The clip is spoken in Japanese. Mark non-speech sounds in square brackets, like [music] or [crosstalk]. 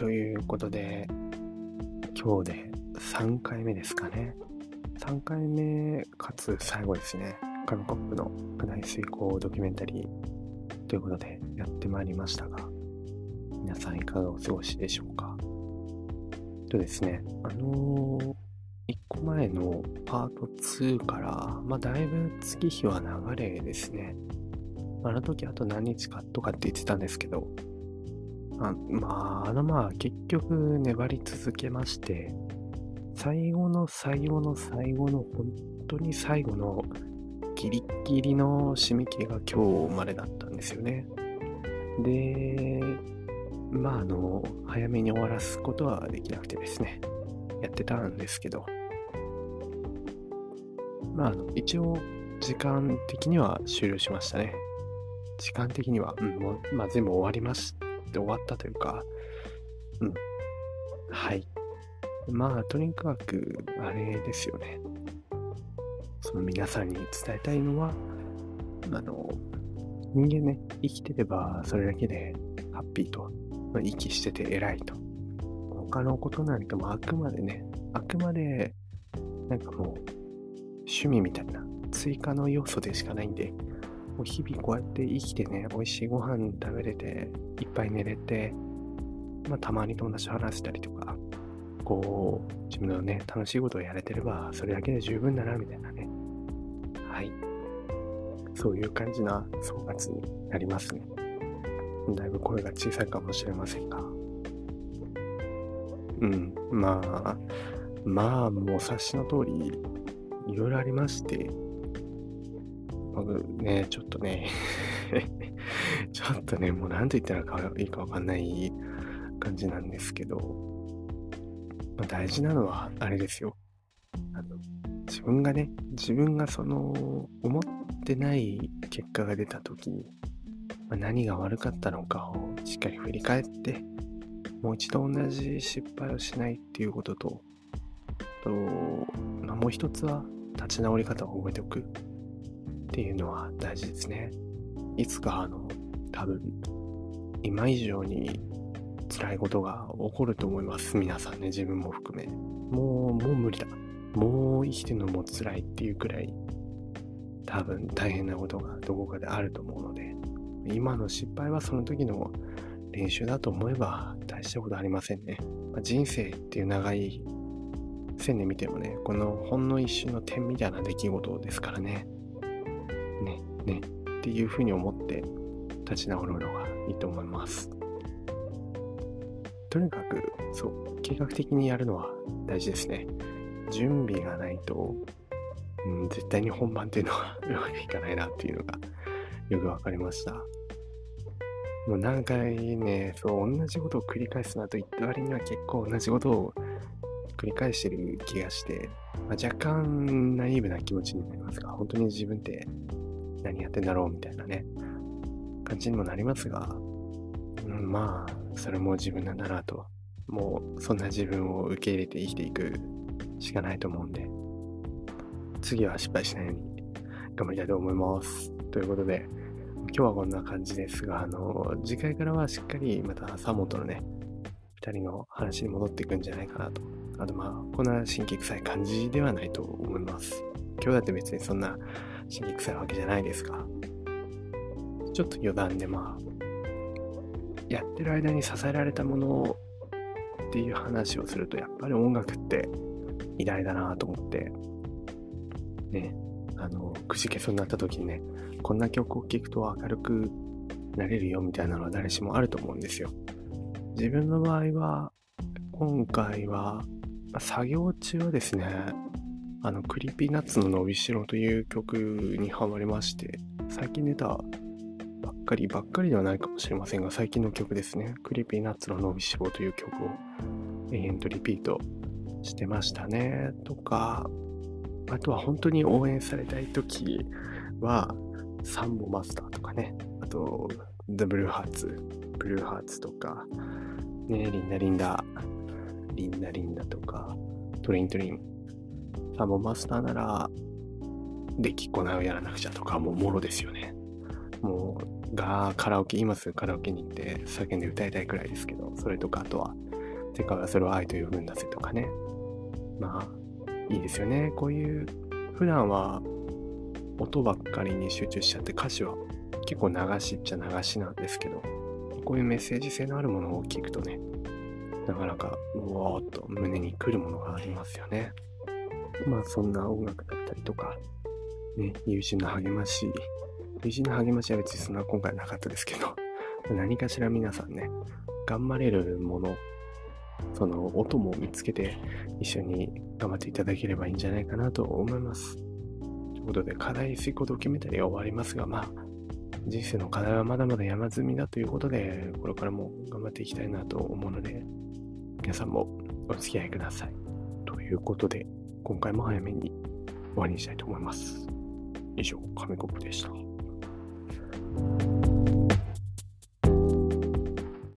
ということで、今日で3回目ですかね。3回目かつ最後ですね。カムコップの内水耕ドキュメンタリーということでやってまいりましたが、皆さんいかがお過ごしでしょうか。とですね、あのー、1個前のパート2から、まあ、だいぶ月日は流れですね。あの時あと何日かとかって言ってたんですけど、あまあ、あのまあ結局粘り続けまして、最後の最後の最後の本当に最後のギリギリの締め切りが今日までだったんですよね。で、まああの、早めに終わらすことはできなくてですね、やってたんですけど、まあ、一応時間的には終了しましたね。時間的には、うん、もう、まあ全部終わりましたで終わったというか、うん。はい。まあ、とにかく、あれですよね。その皆さんに伝えたいのは、あの、人間ね、生きてればそれだけでハッピーと、まあ、息してて偉いと。他のことなんかもあくまでね、あくまで、なんかもう、趣味みたいな追加の要素でしかないんで、う日々こうやって生きてね、美味しいご飯食べれて、いっぱい寝れて、まあ、たまに友達と話したりとか、こう、自分のね、楽しいことをやれてれば、それだけで十分だな、みたいなね。はい。そういう感じな総括になりますね。だいぶ声が小さいかもしれませんが。うん、まあ、まあ、もう察しの通り、いろいろありまして、ね、ちょっとね [laughs] ちょっとね、もう何と言ったらいいかわかんない感じなんですけど、まあ、大事なのはあれですよ。あの自分がね、自分がその思ってない結果が出た時に、まあ、何が悪かったのかをしっかり振り返って、もう一度同じ失敗をしないっていうことと、とまあ、もう一つは立ち直り方を覚えておく。っていうのは大事ですね。いつかあの、多分、今以上に辛いことが起こると思います。皆さんね、自分も含め。もう、もう無理だ。もう生きてるのも辛いっていうくらい、多分大変なことがどこかであると思うので、今の失敗はその時の練習だと思えば大したことありませんね。まあ、人生っていう長い線で見てもね、このほんの一瞬の点みたいな出来事ですからね。ね、っていうふうに思って立ち直るのがいいと思います。とにかく、そう、計画的にやるのは大事ですね。準備がないと、うん、絶対に本番っていうのは [laughs] うまくいかないなっていうのがよくわかりました。もう何回ね、そう、同じことを繰り返すなと言った割には結構同じことを繰り返してる気がして、まあ、若干ナイーブな気持ちになりますが、本当に自分って何やってんだろうみたいなね、感じにもなりますが、うん、まあ、それも自分なんだなと。もう、そんな自分を受け入れて生きていくしかないと思うんで、次は失敗しないように頑張りたいと思います。ということで、今日はこんな感じですが、あの、次回からはしっかりまたサモとのね、二人の話に戻っていくんじゃないかなと。あとまあ、こんな神経臭い感じではないと思います。今日だって別にそんな刺激臭いわけじゃないですか。ちょっと余談でまあ、やってる間に支えられたものっていう話をすると、やっぱり音楽って偉大だなと思って、ね、あの、くじけそうになった時にね、こんな曲を聴くと明るくなれるよみたいなのは誰しもあると思うんですよ。自分の場合は、今回は、作業中はですね、あの、 Creepy Nuts ののびしろという曲にハマりまして、最近出たばっかりばっかりではないかもしれませんが、最近の曲ですね。 Creepy Nuts ののびしろという曲を延々とリピートしてましたね。とか、あとは本当に応援されたい時は、サンボマスターとかね、あと、The Blue Hearts、ブルーハーツとか、ね、リンダリンダ、リンダリンダとか、トレイントリン、サモマスターなら、できっこないをやらなくちゃとか、もうもろですよね。もう、が、カラオケ、今すぐカラオケに行って叫んで歌いたいくらいですけど、それとか、あとは、世界はそれを愛と呼ぶんだぜとかね。まあ、いいですよね。こういう、普段は音ばっかりに集中しちゃって歌詞は結構流しっちゃ流しなんですけど、こういうメッセージ性のあるものを聞くとね、なかなかうわーっと胸に来るものがありますよね。まあそんな音楽だったりとか、ね、友人の励まし、友人の励ましは別にそんな今回なかったですけど、[laughs] 何かしら皆さんね、頑張れるもの、その音も見つけて一緒に頑張っていただければいいんじゃないかなと思います。ということで、課題遂行と決めたりは終わりますが、まあ、人生の課題はまだまだ山積みだということで、これからも頑張っていきたいなと思うので、皆さんもお付き合いください。ということで、今回も早めに終わりにしたいと思います。以上、紙コップでした。